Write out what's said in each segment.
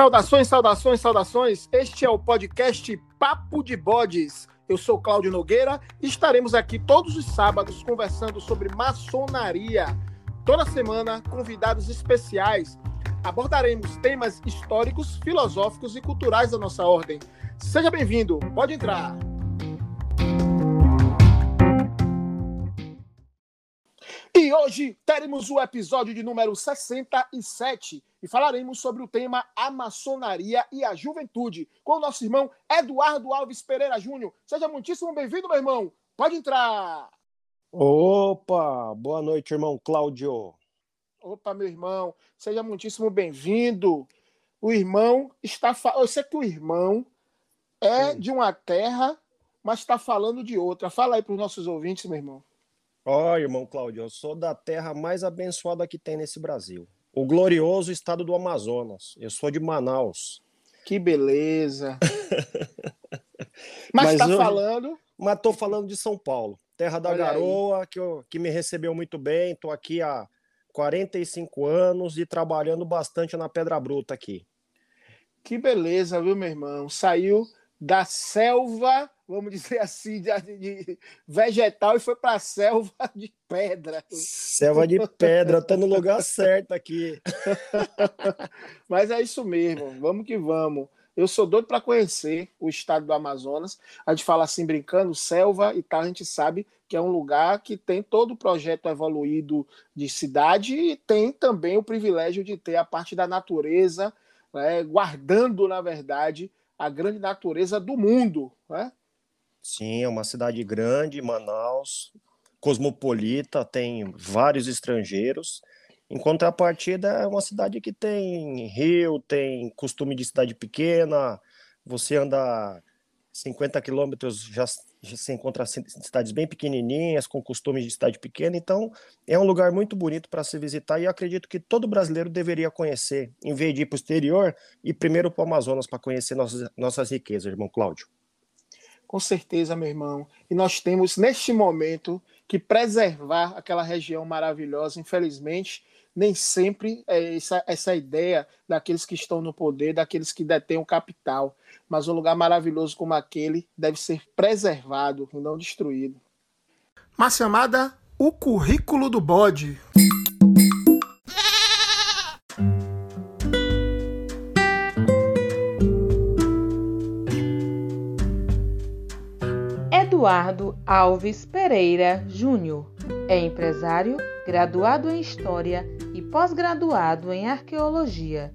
Saudações, saudações, saudações. Este é o podcast Papo de Bodes. Eu sou Cláudio Nogueira e estaremos aqui todos os sábados conversando sobre maçonaria. Toda semana, convidados especiais. Abordaremos temas históricos, filosóficos e culturais da nossa ordem. Seja bem-vindo, pode entrar. E hoje teremos o episódio de número 67 e falaremos sobre o tema A Maçonaria e a Juventude com o nosso irmão Eduardo Alves Pereira Júnior. Seja muitíssimo bem-vindo, meu irmão. Pode entrar. Opa, boa noite, irmão Cláudio. Opa, meu irmão, seja muitíssimo bem-vindo. O irmão está. Fa... Eu sei que o irmão é Sim. de uma terra, mas está falando de outra. Fala aí para os nossos ouvintes, meu irmão. Ó, oh, irmão Cláudio, eu sou da terra mais abençoada que tem nesse Brasil. O glorioso estado do Amazonas. Eu sou de Manaus. Que beleza. mas está falando. Mas estou falando de São Paulo, terra da Olha garoa, que, eu, que me recebeu muito bem. Estou aqui há 45 anos e trabalhando bastante na Pedra Bruta aqui. Que beleza, viu, meu irmão? Saiu da selva vamos dizer assim, de, de vegetal e foi para a selva de pedra. Selva de pedra, tá no lugar certo aqui. Mas é isso mesmo, vamos que vamos. Eu sou doido para conhecer o estado do Amazonas. A gente fala assim brincando, selva e tal, a gente sabe que é um lugar que tem todo o projeto evoluído de cidade e tem também o privilégio de ter a parte da natureza, né, guardando, na verdade, a grande natureza do mundo. Né? Sim, é uma cidade grande, Manaus, cosmopolita, tem vários estrangeiros. Em contrapartida, é uma cidade que tem rio, tem costume de cidade pequena. Você anda 50 quilômetros, já, já se encontra cidades bem pequenininhas, com costumes de cidade pequena. Então, é um lugar muito bonito para se visitar e acredito que todo brasileiro deveria conhecer, em vez de ir para o exterior, e primeiro para o Amazonas para conhecer nossas, nossas riquezas, irmão Cláudio. Com certeza, meu irmão. E nós temos, neste momento, que preservar aquela região maravilhosa. Infelizmente, nem sempre é essa, essa ideia daqueles que estão no poder, daqueles que detêm o capital. Mas um lugar maravilhoso como aquele deve ser preservado e não destruído. Mas chamada O Currículo do Bode. Eduardo Alves Pereira Júnior. É empresário, graduado em História e pós-graduado em Arqueologia.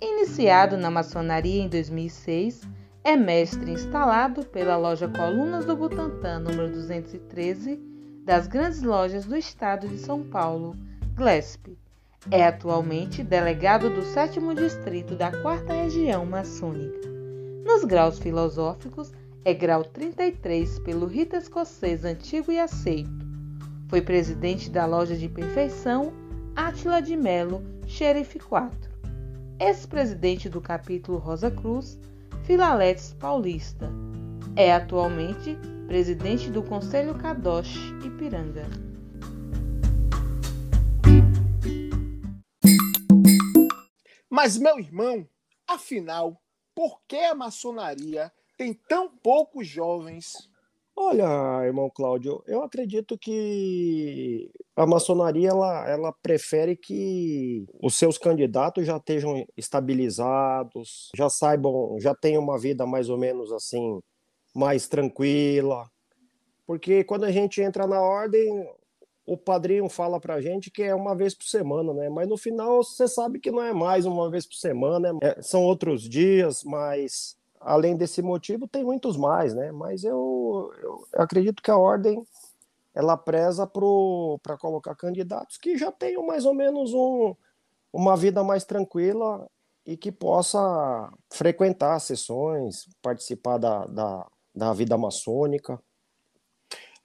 Iniciado na maçonaria em 2006, é mestre instalado pela loja Colunas do Butantã, número 213, das grandes lojas do estado de São Paulo, GLESP. É atualmente delegado do 7 Distrito da 4 Região Maçônica. Nos graus filosóficos, é grau 33 pelo rito escocês antigo e aceito. Foi presidente da loja de perfeição Átila de Melo, Xerife 4. Ex-presidente do capítulo Rosa Cruz, Filaletes Paulista. É atualmente presidente do Conselho Kadosh Ipiranga. Mas, meu irmão, afinal, por que a maçonaria tem tão poucos jovens? Olha, irmão Cláudio, eu acredito que a maçonaria ela, ela prefere que os seus candidatos já estejam estabilizados, já saibam, já tenham uma vida mais ou menos assim, mais tranquila. Porque quando a gente entra na ordem, o padrinho fala pra gente que é uma vez por semana, né? Mas no final você sabe que não é mais uma vez por semana, é, são outros dias, mas além desse motivo, tem muitos mais, né? Mas eu, eu, acredito que a ordem ela preza para colocar candidatos que já tenham mais ou menos um, uma vida mais tranquila e que possa frequentar sessões, participar da, da, da vida maçônica.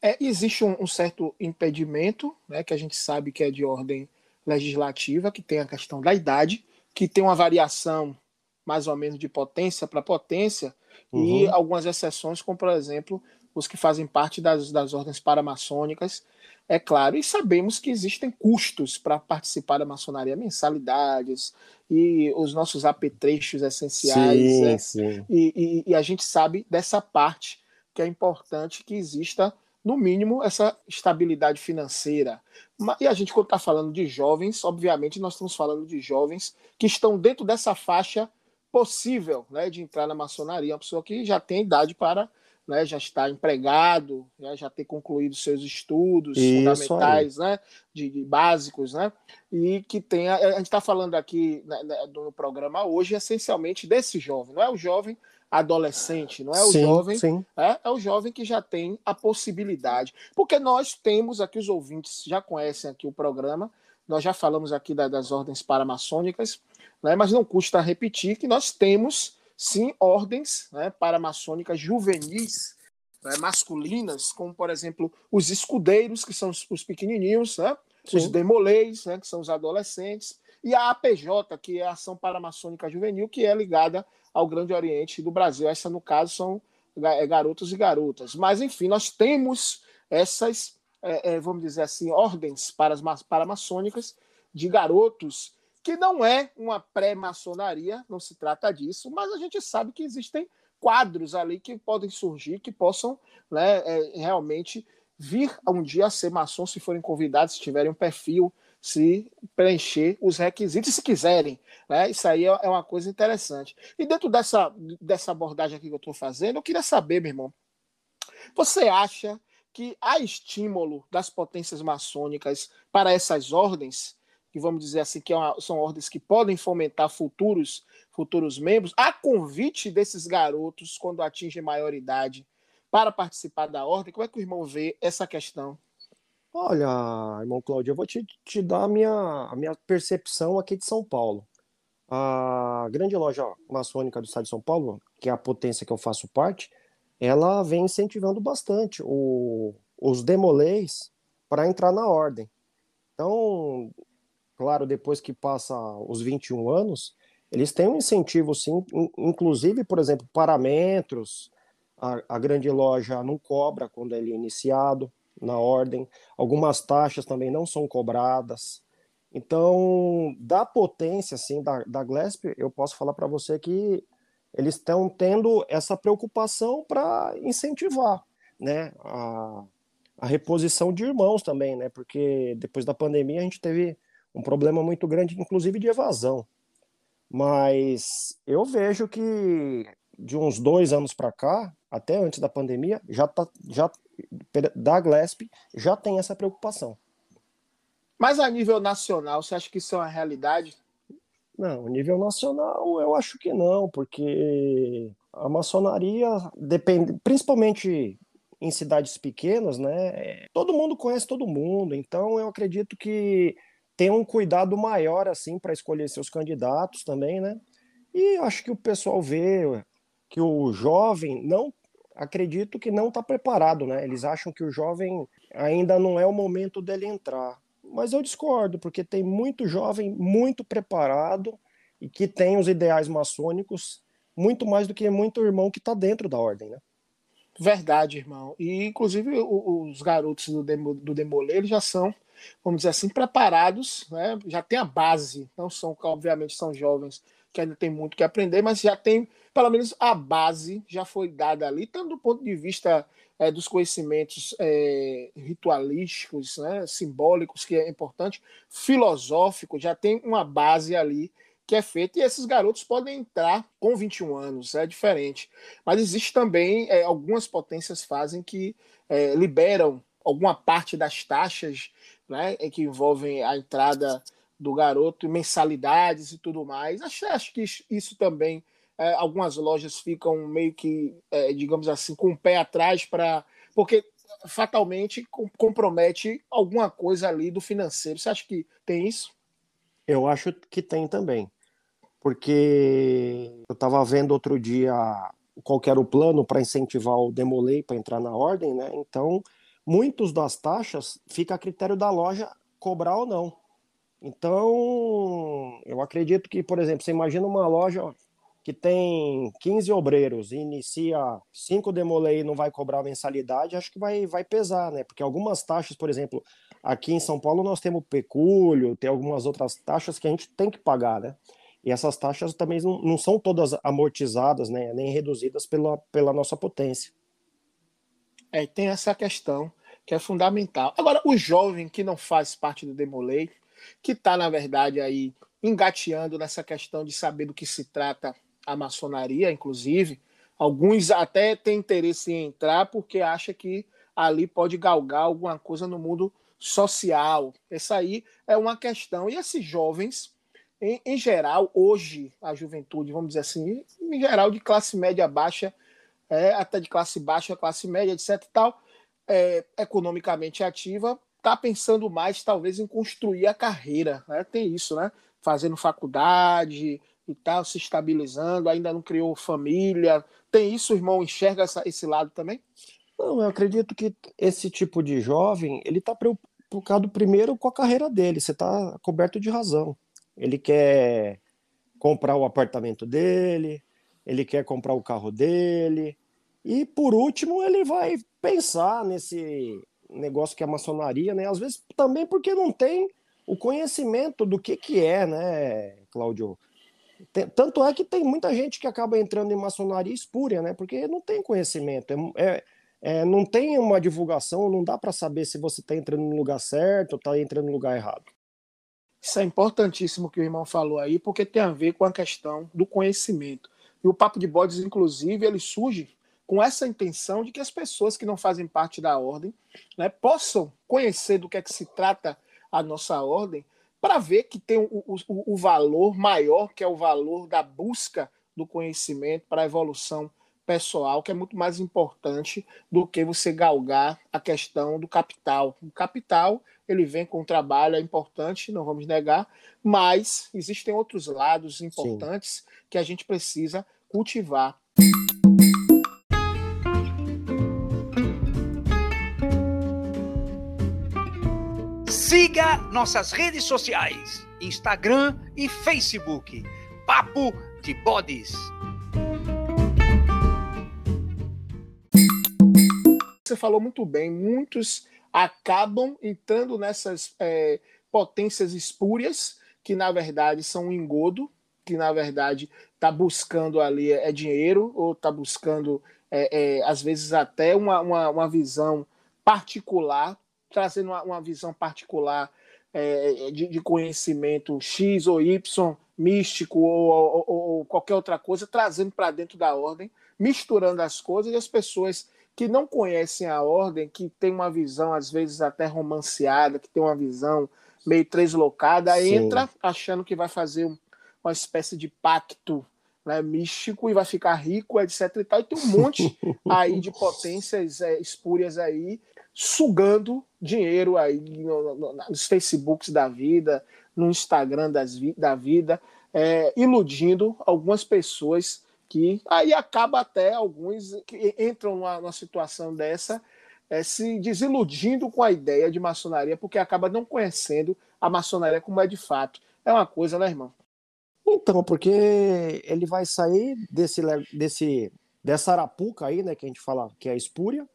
É, existe um, um, certo impedimento, né, que a gente sabe que é de ordem legislativa, que tem a questão da idade, que tem uma variação mais ou menos de potência para potência, uhum. e algumas exceções, como por exemplo os que fazem parte das, das ordens paramaçônicas, é claro, e sabemos que existem custos para participar da maçonaria, mensalidades e os nossos apetrechos essenciais. Sim, né? sim. E, e, e a gente sabe dessa parte que é importante que exista, no mínimo, essa estabilidade financeira. E a gente, quando está falando de jovens, obviamente nós estamos falando de jovens que estão dentro dessa faixa possível né, de entrar na maçonaria, uma pessoa que já tem idade para né, já estar empregado, né, já ter concluído seus estudos Isso fundamentais, né, de, de, básicos, né, e que tenha. A gente está falando aqui né, no programa hoje essencialmente desse jovem, não é o jovem adolescente, não é o sim, jovem, sim. É, é o jovem que já tem a possibilidade, porque nós temos aqui os ouvintes já conhecem aqui o programa, nós já falamos aqui da, das ordens paramaçônicas, né, mas não custa repetir que nós temos sim ordens né, paramaçônicas juvenis né, masculinas, como por exemplo os escudeiros, que são os, os pequenininhos, né, os demolês, né, que são os adolescentes, e a APJ, que é a Ação Paramaçônica Juvenil, que é ligada ao Grande Oriente do Brasil. Essa, no caso, são é, garotos e garotas. Mas, enfim, nós temos essas, é, é, vamos dizer assim, ordens para as paramaçônicas de garotos, que não é uma pré-maçonaria, não se trata disso, mas a gente sabe que existem quadros ali que podem surgir, que possam né, é, realmente vir um dia a ser maçom, se forem convidados, se tiverem um perfil se preencher os requisitos, se quiserem. Né? Isso aí é, é uma coisa interessante. E dentro dessa, dessa abordagem aqui que eu estou fazendo, eu queria saber, meu irmão, você acha que há estímulo das potências maçônicas para essas ordens, que vamos dizer assim, que é são ordens que podem fomentar futuros, futuros membros, a convite desses garotos, quando atingem maioridade, para participar da ordem? Como é que o irmão vê essa questão? Olha, irmão Cláudio, eu vou te, te dar a minha, a minha percepção aqui de São Paulo. A grande loja maçônica do estado de São Paulo, que é a potência que eu faço parte, ela vem incentivando bastante o, os demolês para entrar na ordem. Então, claro, depois que passa os 21 anos, eles têm um incentivo, sim, inclusive, por exemplo, parâmetros, a, a grande loja não cobra quando ele é iniciado na ordem. Algumas taxas também não são cobradas. Então, da potência assim da, da Glesp, eu posso falar para você que eles estão tendo essa preocupação para incentivar, né, a, a reposição de irmãos também, né, porque depois da pandemia a gente teve um problema muito grande, inclusive de evasão. Mas eu vejo que de uns dois anos para cá, até antes da pandemia, já, tá, já da Glesp já tem essa preocupação. Mas a nível nacional, você acha que isso é uma realidade? Não, nível nacional eu acho que não, porque a maçonaria depende, principalmente em cidades pequenas, né? Todo mundo conhece todo mundo, então eu acredito que tem um cuidado maior assim para escolher seus candidatos também, né? E acho que o pessoal vê que o jovem não acredito que não está preparado, né? Eles acham que o jovem ainda não é o momento dele entrar. Mas eu discordo, porque tem muito jovem muito preparado e que tem os ideais maçônicos muito mais do que muito irmão que está dentro da ordem, né? Verdade, irmão. E inclusive os garotos do, demo, do já são, vamos dizer assim, preparados, né? Já tem a base. Não são, obviamente, são jovens que ainda tem muito que aprender, mas já tem, pelo menos, a base já foi dada ali, tanto do ponto de vista é, dos conhecimentos é, ritualísticos, né, simbólicos, que é importante, filosófico, já tem uma base ali que é feita, e esses garotos podem entrar com 21 anos, é diferente. Mas existe também, é, algumas potências fazem que é, liberam alguma parte das taxas né, que envolvem a entrada do garoto, mensalidades e tudo mais. Acho, acho que isso também, é, algumas lojas ficam meio que, é, digamos assim, com o pé atrás para. Porque fatalmente compromete alguma coisa ali do financeiro. Você acha que tem isso? Eu acho que tem também. Porque eu estava vendo outro dia qual era o plano para incentivar o Demolei para entrar na ordem, né? Então, muitos das taxas fica a critério da loja cobrar ou não. Então, eu acredito que, por exemplo, você imagina uma loja que tem 15 obreiros e inicia cinco demolei e não vai cobrar mensalidade, acho que vai, vai pesar, né? Porque algumas taxas, por exemplo, aqui em São Paulo nós temos pecúlio, tem algumas outras taxas que a gente tem que pagar, né? E essas taxas também não, não são todas amortizadas, né? Nem reduzidas pela, pela nossa potência. É, tem essa questão que é fundamental. Agora, o jovem que não faz parte do Demolei, que está, na verdade, aí engateando nessa questão de saber do que se trata a maçonaria, inclusive. Alguns até têm interesse em entrar porque acha que ali pode galgar alguma coisa no mundo social. Essa aí é uma questão. E esses jovens, em, em geral, hoje, a juventude, vamos dizer assim, em geral, de classe média baixa, é, até de classe baixa, classe média, etc. tal, é, economicamente ativa, está pensando mais, talvez, em construir a carreira. Né? Tem isso, né? Fazendo faculdade, e tal, se estabilizando, ainda não criou família. Tem isso, irmão enxerga essa, esse lado também? Não, eu acredito que esse tipo de jovem, ele está preocupado primeiro com a carreira dele, você está coberto de razão. Ele quer comprar o apartamento dele, ele quer comprar o carro dele, e por último ele vai pensar nesse negócio que é a maçonaria, né? Às vezes também porque não tem o conhecimento do que que é, né, Cláudio? tanto é que tem muita gente que acaba entrando em maçonaria espúria, né? Porque não tem conhecimento, é, é, é não tem uma divulgação, não dá para saber se você está entrando no lugar certo ou está entrando no lugar errado. Isso é importantíssimo que o irmão falou aí, porque tem a ver com a questão do conhecimento. E o Papo de Bodes, inclusive, ele surge com essa intenção de que as pessoas que não fazem parte da ordem né, possam conhecer do que é que se trata a nossa ordem para ver que tem o, o, o, valor maior, que é o valor da busca do conhecimento para a evolução pessoal, que é muito mais importante do que você galgar a questão do capital. O capital, ele vem com o trabalho, é importante, não vamos negar, mas existem outros lados importantes Sim. que a gente precisa cultivar. Siga nossas redes sociais: Instagram e Facebook. Papo de Bodes. Você falou muito bem, muitos acabam entrando nessas é, potências espúrias, que na verdade são um engodo, que na verdade está buscando ali é, dinheiro, ou está buscando, é, é, às vezes, até uma, uma, uma visão particular trazendo uma, uma visão particular é, de, de, conhecimento X ou Y, místico ou, ou, ou qualquer outra coisa, trazendo para dentro da ordem, misturando as coisas e as pessoas que não conhecem a ordem, que tem uma visão às vezes até romanceada, que tem uma visão meio translocada, Sim. entra achando que vai fazer uma espécie de pacto né, místico e vai ficar rico, etc. E, tal. e tem um monte aí de potências é, espúrias aí sugando dinheiro aí no, no, nos Facebooks da vida, no Instagram das, da vida, é, iludindo algumas pessoas que aí acaba até alguns que entram numa, numa situação dessa é, se desiludindo com a ideia de maçonaria porque acaba não conhecendo a maçonaria como é de fato. É uma coisa, né, irmão? Então, porque ele vai sair desse, desse dessa arapuca aí, né, que a gente fala que é a espúria,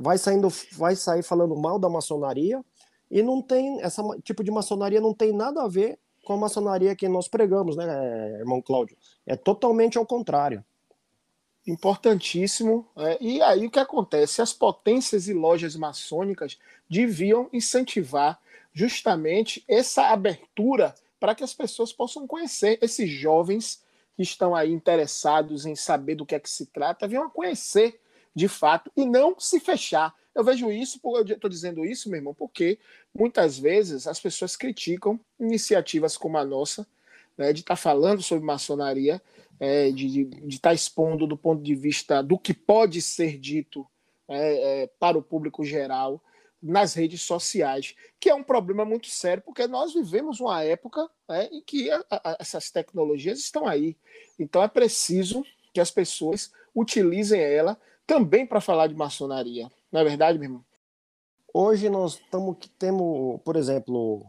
vai saindo, vai sair falando mal da maçonaria e não tem essa tipo de maçonaria não tem nada a ver com a maçonaria que nós pregamos, né, irmão Cláudio? É totalmente ao contrário. Importantíssimo. É, e aí o que acontece? As potências e lojas maçônicas deviam incentivar justamente essa abertura para que as pessoas possam conhecer esses jovens que estão aí interessados em saber do que é que se trata, venham a conhecer de fato e não se fechar. Eu vejo isso, eu estou dizendo isso, meu irmão, porque muitas vezes as pessoas criticam iniciativas como a nossa, né, de estar tá falando sobre maçonaria, é, de estar tá expondo do ponto de vista do que pode ser dito é, é, para o público geral nas redes sociais, que é um problema muito sério, porque nós vivemos uma época né, em que a, a, essas tecnologias estão aí. Então é preciso que as pessoas utilizem ela também para falar de maçonaria. Não é verdade, meu irmão? Hoje nós estamos que temos, por exemplo,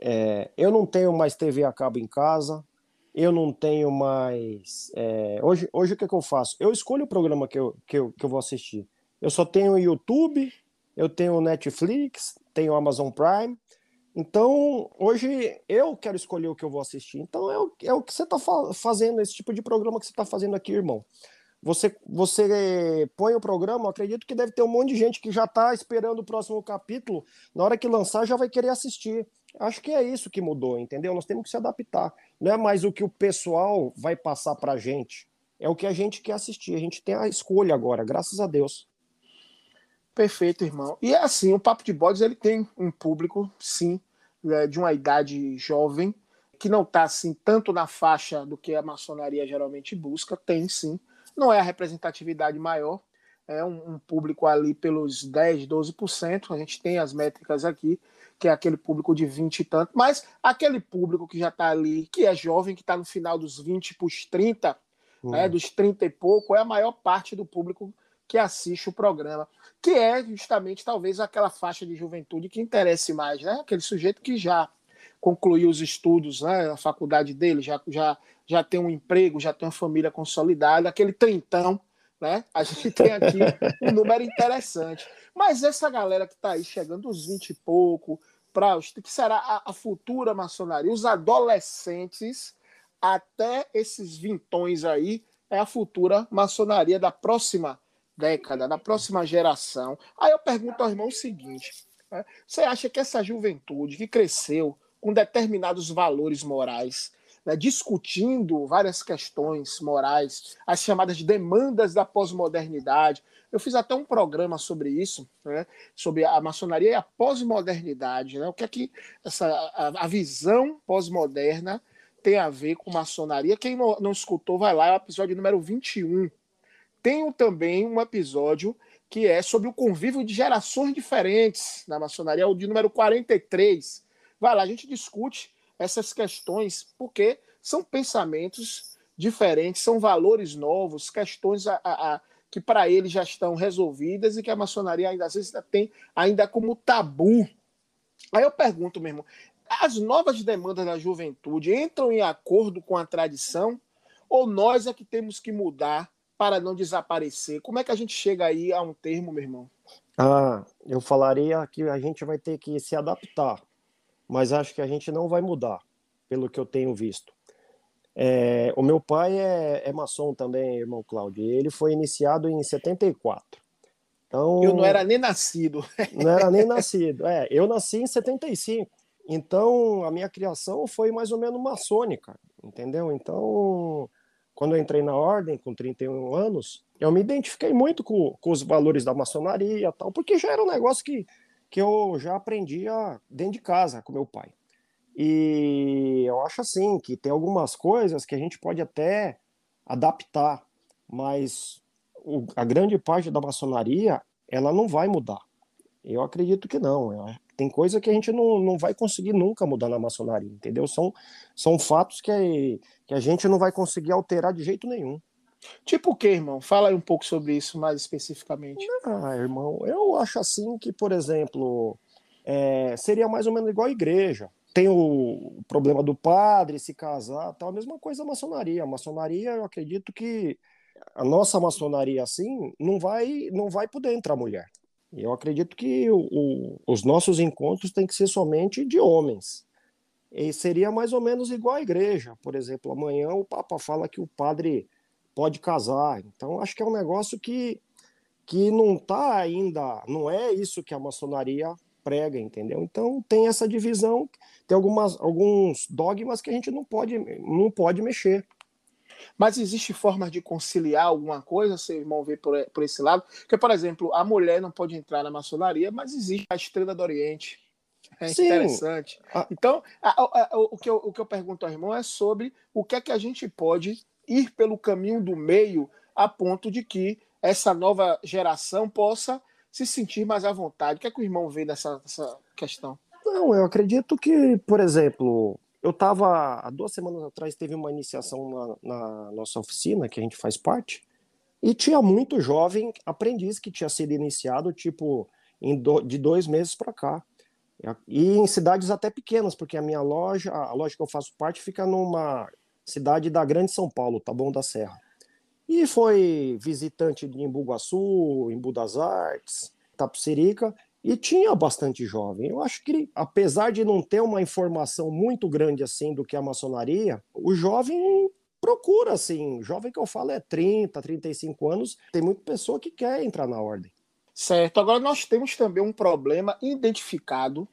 é, eu não tenho mais TV a cabo em casa, eu não tenho mais. É, hoje, hoje o que, é que eu faço? Eu escolho o programa que eu, que, eu, que eu vou assistir. Eu só tenho YouTube, eu tenho Netflix, tenho Amazon Prime. Então, hoje eu quero escolher o que eu vou assistir. Então, é o, é o que você está fa fazendo, esse tipo de programa que você está fazendo aqui, irmão. Você, você põe o programa, acredito que deve ter um monte de gente que já está esperando o próximo capítulo. Na hora que lançar, já vai querer assistir. Acho que é isso que mudou, entendeu? Nós temos que se adaptar. Não é mais o que o pessoal vai passar para a gente. É o que a gente quer assistir. A gente tem a escolha agora, graças a Deus. Perfeito, irmão. E é assim, o Papo de Bodes ele tem um público, sim, é, de uma idade jovem, que não está assim tanto na faixa do que a maçonaria geralmente busca, tem sim. Não é a representatividade maior, é um, um público ali pelos 10, 12%. A gente tem as métricas aqui, que é aquele público de 20 e tanto, mas aquele público que já está ali, que é jovem, que está no final dos 20 para os 30, uhum. né, dos 30 e pouco, é a maior parte do público que assiste o programa, que é justamente talvez aquela faixa de juventude que interesse mais, né? Aquele sujeito que já concluiu os estudos, né, na faculdade dele, já, já, já tem um emprego, já tem uma família consolidada, aquele trintão, né? A gente tem aqui um número interessante. Mas essa galera que está aí chegando dos 20 e pouco, para que será a, a, futura maçonaria, os adolescentes até esses vintões aí, é a futura maçonaria da próxima década, da próxima geração. Aí eu pergunto ao irmão o seguinte: né? você acha que essa juventude que cresceu com determinados valores morais, né, discutindo várias questões morais, as chamadas demandas da pós-modernidade. Eu fiz até um programa sobre isso, né, sobre a maçonaria e a pós-modernidade. Né, o que é que essa, a, a visão pós-moderna tem a ver com maçonaria? Quem não, não escutou, vai lá, é o episódio número 21. Tenho também um episódio que é sobre o convívio de gerações diferentes na maçonaria, o de número 43. Vai lá, a gente discute essas questões, porque são pensamentos diferentes, são valores novos, questões a, a, a que para eles já estão resolvidas e que a maçonaria ainda às vezes tem ainda como tabu. Aí eu pergunto mesmo, as novas demandas da juventude entram em acordo com a tradição ou nós é que temos que mudar para não desaparecer? Como é que a gente chega aí a um termo, meu irmão? Ah, eu falaria que a gente vai ter que se adaptar mas acho que a gente não vai mudar, pelo que eu tenho visto. É, o meu pai é, é maçom também, irmão Cláudio, e ele foi iniciado em 74. Então, eu não era nem nascido. Não era nem nascido. É, eu nasci em 75. Então, a minha criação foi mais ou menos maçônica, entendeu? Então, quando eu entrei na ordem, com 31 anos, eu me identifiquei muito com, com os valores da maçonaria tal, porque já era um negócio que que eu já aprendia dentro de casa com meu pai. E eu acho assim que tem algumas coisas que a gente pode até adaptar, mas o, a grande parte da maçonaria ela não vai mudar. Eu acredito que não. Tem coisa que a gente não, não vai conseguir nunca mudar na maçonaria, entendeu? São, são fatos que, que a gente não vai conseguir alterar de jeito nenhum. Tipo o que, irmão? Fala aí um pouco sobre isso mais especificamente. Ah, irmão, eu acho assim que, por exemplo, é, seria mais ou menos igual a igreja. Tem o problema do padre se casar, tal, a mesma coisa a maçonaria. A maçonaria, eu acredito que a nossa maçonaria assim não vai não vai poder entrar mulher. Eu acredito que o, o, os nossos encontros têm que ser somente de homens. E seria mais ou menos igual a igreja. Por exemplo, amanhã o Papa fala que o padre pode casar. Então, acho que é um negócio que, que não está ainda, não é isso que a maçonaria prega, entendeu? Então, tem essa divisão, tem algumas, alguns dogmas que a gente não pode, não pode mexer. Mas existe forma de conciliar alguma coisa, seu irmão vê por, por esse lado? Porque, por exemplo, a mulher não pode entrar na maçonaria, mas existe a estrela do Oriente. É Sim. interessante. Então, a, a, a, o, que eu, o que eu pergunto ao irmão é sobre o que é que a gente pode ir pelo caminho do meio a ponto de que essa nova geração possa se sentir mais à vontade. O que é que o irmão vê dessa, dessa questão? Não, eu acredito que, por exemplo, eu estava há duas semanas atrás teve uma iniciação na, na, nossa oficina que a gente faz parte e tinha muito jovem aprendiz que tinha sido iniciado tipo do, de dois meses para cá e em cidades até pequenas porque a minha loja a loja que eu faço parte fica numa cidade da Grande São Paulo, Taboão da Serra. E foi visitante de Embu-Guaçu, Embu das Artes, Tapsirica, e tinha bastante jovem. Eu acho que, apesar de não ter uma informação muito grande assim do que a maçonaria, o jovem procura, assim. Jovem que eu falo é 30, 35 anos, tem muita pessoa que quer entrar na ordem. Certo. Agora, nós temos também um problema identificado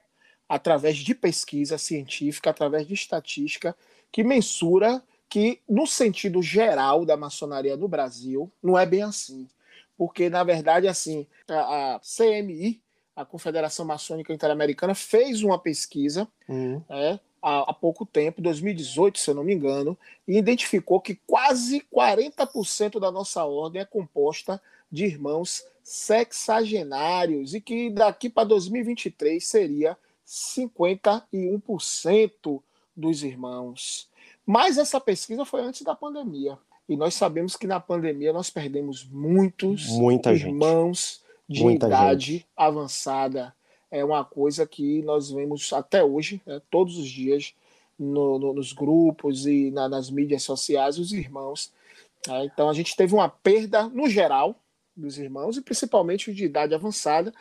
através de pesquisa científica, através de estatística, que mensura que, no sentido geral da maçonaria no Brasil, não é bem assim. Porque, na verdade, assim, a, a CMI, a Confederação Maçônica Interamericana fez uma pesquisa uhum. é, há, há, pouco tempo, 2018, se eu não me engano, e identificou que quase 40% da nossa ordem é composta de irmãos sexagenários e que daqui para 2023 seria 51% dos irmãos. Mas essa pesquisa foi antes da pandemia. E nós sabemos que na pandemia nós perdemos muitos Muita irmãos gente de Muita idade gente. avançada. É uma coisa que nós vemos até hoje, né, todos os dias, no, no, nos grupos e na, nas mídias sociais, os irmãos. Né? Então a gente teve uma perda, no geral, dos irmãos, e principalmente os de idade avançada.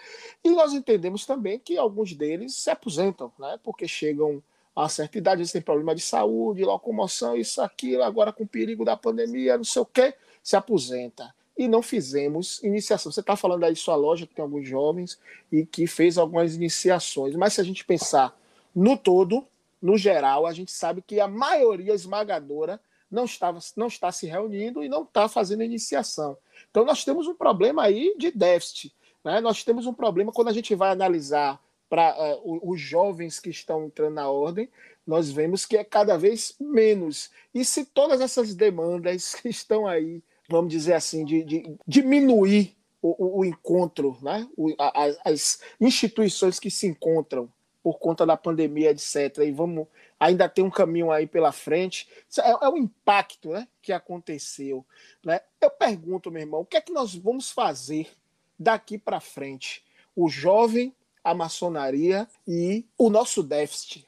E nós entendemos também que alguns deles se aposentam, né, porque chegam a certa idade, eles têm problema de saúde, locomoção, isso, aquilo, agora com o perigo da pandemia, não sei o quê, se aposenta e não fizemos iniciação. Você está falando aí sua loja que tem alguns jovens e que fez algumas iniciações, mas se a gente pensar no todo, no geral, a gente sabe que a maioria esmagadora não, estava, não está se reunindo e não está fazendo iniciação. Então nós temos um problema aí de déficit. Né? Nós temos um problema quando a gente vai analisar para uh, os jovens que estão entrando na ordem, nós vemos que é cada vez menos. E se todas essas demandas que estão aí vamos dizer assim, de, de diminuir o, o, encontro, né? O, a, as instituições que se encontram por conta da pandemia, etc. E vamos ainda tem um caminho aí pela frente. É, é o impacto né, que aconteceu. Né? Eu pergunto, meu irmão, o que é que nós vamos fazer daqui para frente? O jovem, a maçonaria e o nosso déficit.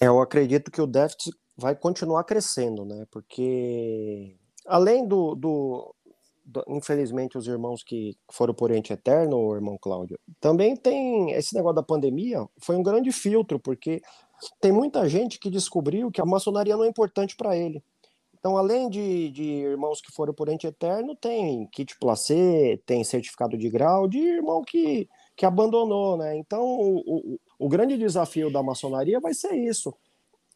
Eu acredito que o déficit vai continuar crescendo, né? Porque além do, do, do, infelizmente, os irmãos que foram por ente eterno, o irmão Cláudio, também tem esse negócio da pandemia, foi um grande filtro, porque tem muita gente que descobriu que a maçonaria não é importante para ele. Então, além de, de, irmãos que foram por ente eterno, tem kit placê, tem certificado de grau de irmão que, que abandonou, né? Então, o, o, o grande desafio da maçonaria vai ser isso,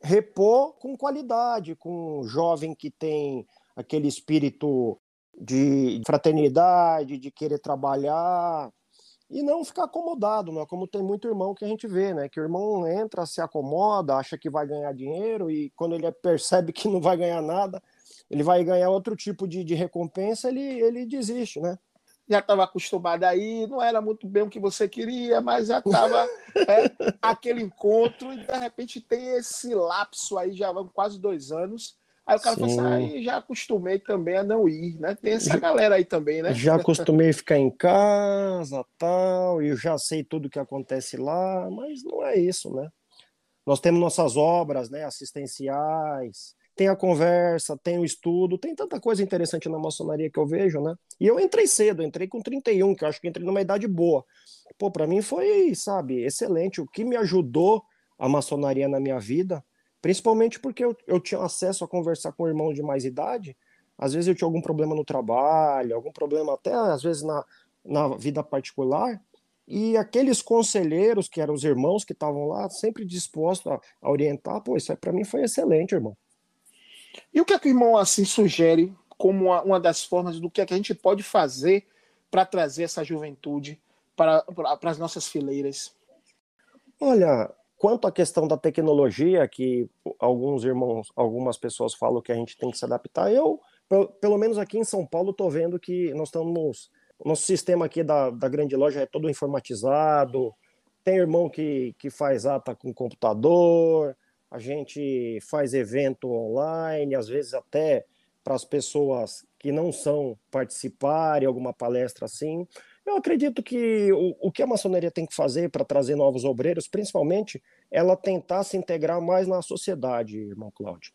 repor com qualidade, com um jovem que tem aquele espírito de fraternidade, de querer trabalhar e não ficar acomodado, né? como tem muito irmão que a gente vê, né? Que o irmão entra, se acomoda, acha que vai ganhar dinheiro e quando ele percebe que não vai ganhar nada, ele vai ganhar outro tipo de, de recompensa, ele, ele desiste, né? Já estava acostumado aí, não era muito bem o que você queria, mas já estava é, aquele encontro e de repente tem esse lapso aí, já vão quase dois anos, Aí o cara Sim. fala assim, ah, já acostumei também a não ir, né? Tem essa galera aí também, né? Já acostumei a ficar em casa, tal, e eu já sei tudo que acontece lá, mas não é isso, né? Nós temos nossas obras, né, assistenciais, tem a conversa, tem o estudo, tem tanta coisa interessante na maçonaria que eu vejo, né? E eu entrei cedo, entrei com 31, que eu acho que entrei numa idade boa. Pô, para mim foi, sabe, excelente. O que me ajudou a maçonaria na minha vida Principalmente porque eu, eu tinha acesso a conversar com irmãos de mais idade. Às vezes eu tinha algum problema no trabalho, algum problema até às vezes na, na vida particular. E aqueles conselheiros, que eram os irmãos que estavam lá, sempre dispostos a, a orientar, pô, isso para mim foi excelente, irmão. E o que é que o irmão assim sugere como uma, uma das formas do que, é que a gente pode fazer para trazer essa juventude para, para, para as nossas fileiras? Olha, Quanto à questão da tecnologia, que alguns irmãos, algumas pessoas falam que a gente tem que se adaptar, eu, pelo menos aqui em São Paulo, estou vendo que nós estamos. Nosso sistema aqui da, da grande loja é todo informatizado, tem irmão que, que faz ata com computador, a gente faz evento online, às vezes até para as pessoas que não são participarem alguma palestra assim. Eu acredito que o, o que a maçonaria tem que fazer para trazer novos obreiros, principalmente, ela tentar se integrar mais na sociedade, irmão Cláudio.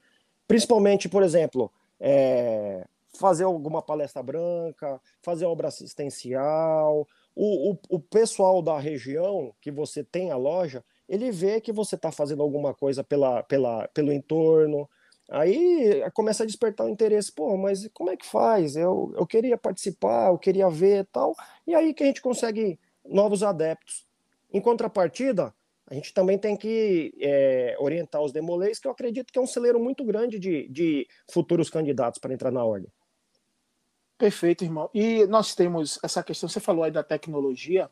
Principalmente, por exemplo, é, fazer alguma palestra branca, fazer obra assistencial. O, o, o pessoal da região que você tem a loja, ele vê que você está fazendo alguma coisa pela, pela, pelo entorno, Aí começa a despertar o interesse, pô, mas como é que faz? Eu, eu queria participar, eu queria ver tal. E aí que a gente consegue novos adeptos. Em contrapartida, a gente também tem que é, orientar os demolês, que eu acredito que é um celeiro muito grande de, de futuros candidatos para entrar na ordem. Perfeito, irmão. E nós temos essa questão, você falou aí da tecnologia,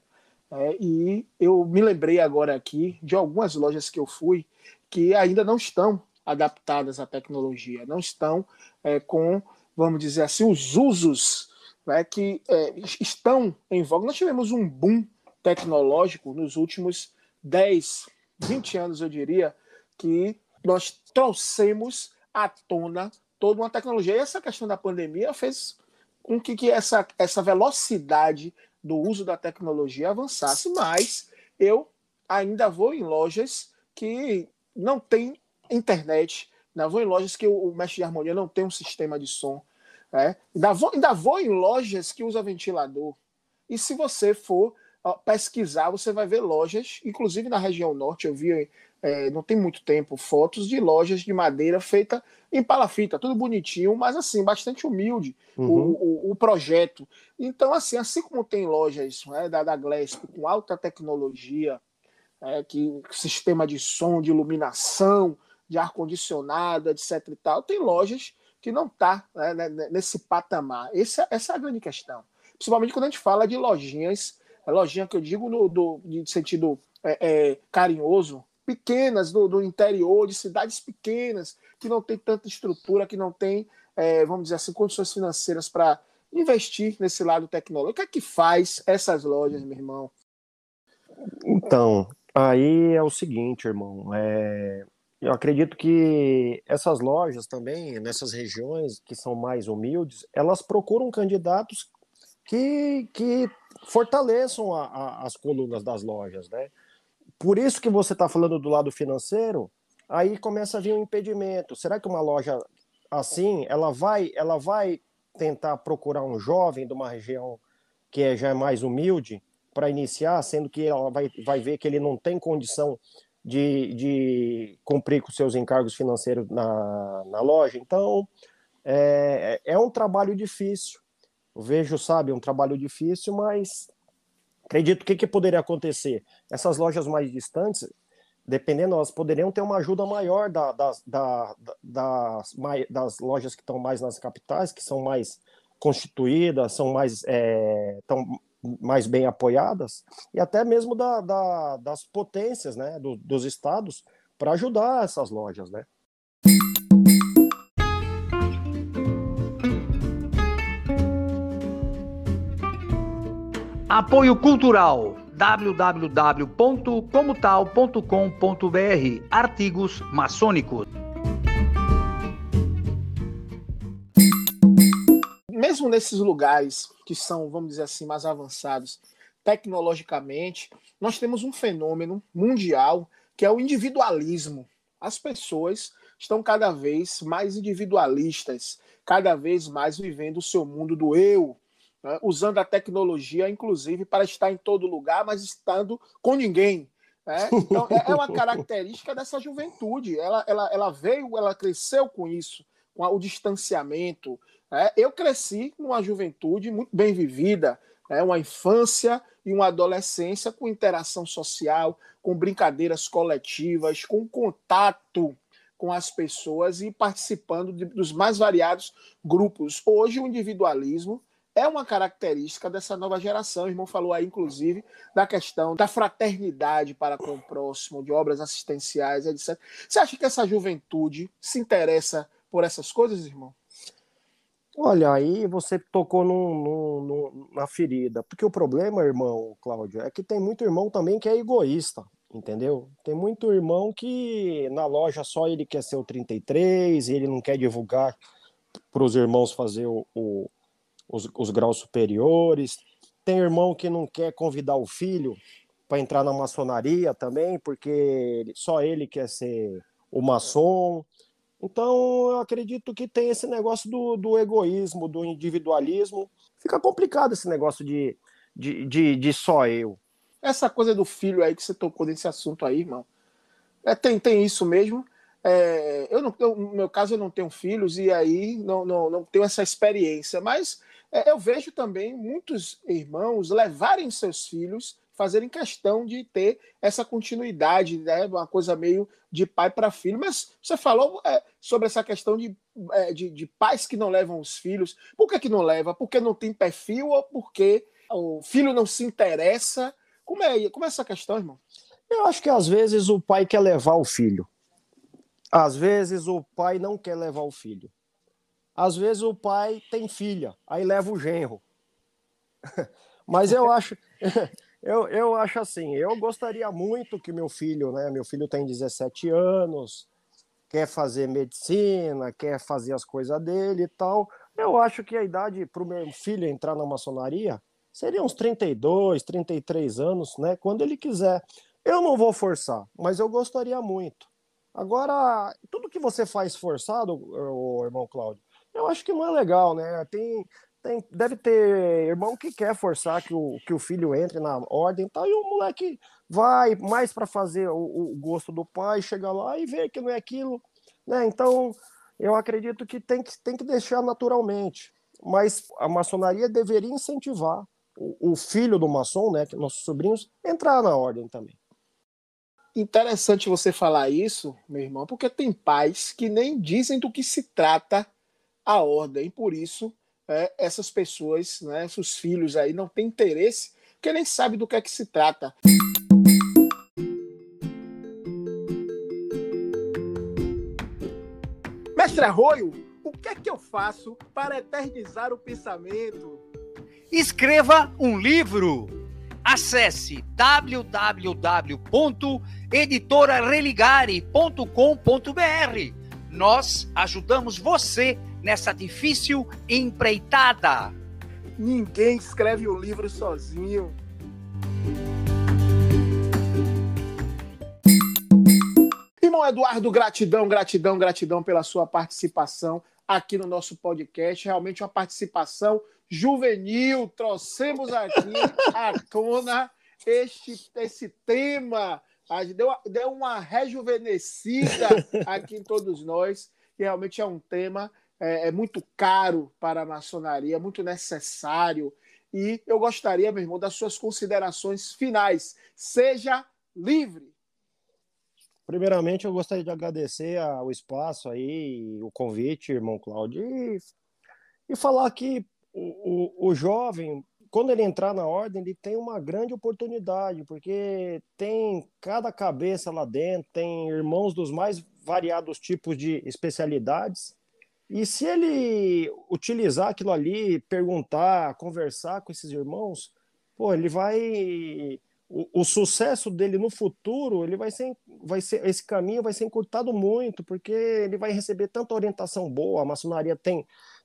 é, e eu me lembrei agora aqui de algumas lojas que eu fui que ainda não estão adaptadas à tecnologia, não estão é, com, vamos dizer assim, os usos né, que é, estão em voga. Nós tivemos um boom tecnológico nos últimos 10, 20 anos, eu diria, que nós trouxemos à tona toda uma tecnologia. E essa questão da pandemia fez com que, que essa, essa velocidade do uso da tecnologia avançasse, mas eu ainda vou em lojas que não tem internet, ainda vou em lojas que o, mestre de harmonia não tem um sistema de som. É? Ainda, vou, ainda vou em lojas que usa ventilador. E se você for pesquisar, você vai ver lojas, inclusive na região norte, eu vi é, não tem muito tempo fotos de lojas de madeira feita em palafita, tudo bonitinho, mas assim, bastante humilde uhum. o, o, o, projeto. Então, assim, assim como tem lojas né, da, da Glesp com alta tecnologia, é, que sistema de som, de iluminação, de ar-condicionado, etc. e tal, tem lojas que não está né, né, né, nesse patamar. Essa, essa é a grande questão. Principalmente quando a gente fala de lojinhas, a lojinha que eu digo no do, de sentido é, é, carinhoso, pequenas do, do, interior, de cidades pequenas, que não tem tanta estrutura, que não tem, é, vamos dizer assim, condições financeiras para investir nesse lado tecnológico. O que é que faz essas lojas, meu irmão? Então, aí é o seguinte, irmão. É, eu acredito que essas lojas também, nessas regiões que são mais humildes, elas procuram candidatos que, que fortaleçam a, a, as colunas das lojas, né? Por isso que você está falando do lado financeiro, aí começa a vir um impedimento. Será que uma loja assim, ela vai, ela vai tentar procurar um jovem de uma região que é, já é mais humilde para iniciar, sendo que ela vai, vai ver que ele não tem condição de, de cumprir com seus encargos financeiros na, na loja. Então, é, é um trabalho difícil. Eu vejo, sabe, um trabalho difícil, mas acredito que, que poderia acontecer. Essas lojas mais distantes, dependendo, elas poderiam ter uma ajuda maior da, das, da, das, das lojas que estão mais nas capitais, que são mais constituídas, são mais, é, tão, mais bem apoiadas, e até mesmo da, da, das potências né, do, dos estados para ajudar essas lojas. Né? Apoio Cultural www.comotal.com.br Artigos maçônicos. Mesmo nesses lugares que são, vamos dizer assim, mais avançados tecnologicamente, nós temos um fenômeno mundial que é o individualismo. As pessoas estão cada vez mais individualistas, cada vez mais vivendo o seu mundo do eu, né? usando a tecnologia, inclusive, para estar em todo lugar, mas estando com ninguém. Né? Então, é, é uma característica dessa juventude. Ela, ela, ela veio, ela cresceu com isso, com o distanciamento, é, eu cresci numa juventude muito bem vivida, é, uma infância e uma adolescência com interação social, com brincadeiras coletivas, com contato com as pessoas e participando de, dos mais variados grupos. Hoje, o individualismo é uma característica dessa nova geração. O irmão falou aí, inclusive, da questão da fraternidade para com o próximo, de obras assistenciais, etc. Você acha que essa juventude se interessa por essas coisas, irmão? Olha, aí você tocou na ferida. Porque o problema, irmão, Cláudio, é que tem muito irmão também que é egoísta, entendeu? Tem muito irmão que na loja só ele quer ser o 33 e ele não quer divulgar para os irmãos fazer o, o, os, os graus superiores. Tem irmão que não quer convidar o filho para entrar na maçonaria também, porque só ele quer ser o maçom. Então, eu acredito que tem esse negócio do, do egoísmo, do individualismo. Fica complicado esse negócio de, de, de, de, só eu. Essa coisa do filho aí que você tocou nesse assunto aí, irmão. É, tem, tem isso mesmo. É, eu não, eu, no meu caso, eu não tenho filhos e aí não, não, não tenho essa experiência, mas eu vejo também muitos irmãos levarem seus filhos, fazerem questão de ter essa continuidade, né, uma coisa meio de pai para filho. Mas você falou é, sobre essa questão de, é, de, de, pais que não levam os filhos. Por que, que não leva? Porque não tem perfil ou porque o filho não se interessa? Como é, como é essa questão, irmão? Eu acho que às vezes o pai quer levar o filho. Às vezes o pai não quer levar o filho. Às vezes o pai tem filha, aí leva o genro. Mas eu acho, eu, eu acho assim, eu gostaria muito que meu filho, né? Meu filho tem 17 anos, quer fazer medicina, quer fazer as coisas dele e tal. Eu acho que a idade para o meu filho entrar na maçonaria seria uns 32, 33 anos, né? Quando ele quiser. Eu não vou forçar, mas eu gostaria muito. Agora, tudo que você faz forçado, irmão Cláudio, eu acho que não é legal, né? Tem, tem, deve ter irmão que quer forçar que o, que o filho entre na ordem e tal, e o moleque vai mais para fazer o, o, gosto do pai, chega lá e vê que não é aquilo, né? Então, eu acredito que tem que, tem que deixar naturalmente. Mas a maçonaria deveria incentivar o, o filho do maçom, né, que nossos sobrinhos, entrar na ordem também interessante você falar isso, meu irmão, porque tem pais que nem dizem do que se trata a ordem. Por isso, é, essas pessoas, né, seus filhos aí, não têm interesse, porque nem sabe do que é que se trata. Mestre Arroio, o que é que eu faço para eternizar o pensamento? Escreva um livro! Acesse www.editorareligare.com.br. Nós ajudamos você nessa difícil empreitada. Ninguém escreve um livro sozinho. Irmão Eduardo, gratidão, gratidão, gratidão pela sua participação aqui no nosso podcast. Realmente uma participação juvenil, trouxemos aqui à tona este, esse tema. Deu, deu uma rejuvenescida aqui em todos nós, que realmente é um tema é, é muito caro para a maçonaria, muito necessário. E eu gostaria, meu irmão, das suas considerações finais. Seja livre. Primeiramente, eu gostaria de agradecer o espaço aí, o convite, irmão Cláudio, e, e falar que o, o, o jovem, quando ele entrar na ordem, ele tem uma grande oportunidade, porque tem cada cabeça lá dentro, tem irmãos dos mais variados tipos de especialidades. E se ele utilizar aquilo ali, perguntar, conversar com esses irmãos, pô, ele vai o, o, sucesso dele no futuro, ele vai ser, vai ser, esse caminho vai ser encurtado muito, porque ele vai receber tanta orientação boa. A maçonaria tem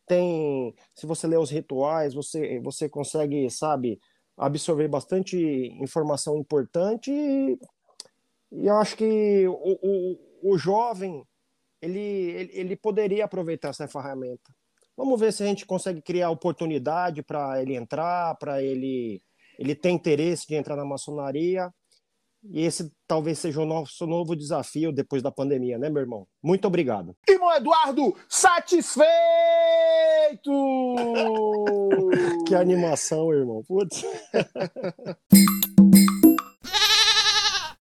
tem, se você ler os rituais, você, você consegue, sabe, absorver bastante informação importante e, e eu acho que o, o, o jovem, ele, ele, ele poderia aproveitar essa ferramenta. Vamos ver se a gente consegue criar oportunidade para ele entrar, para ele, ele ter interesse de entrar na maçonaria. E esse talvez seja o nosso novo desafio depois da pandemia, né, meu irmão? Muito obrigado. Irmão Eduardo, satisfeito! que animação, irmão. Putz.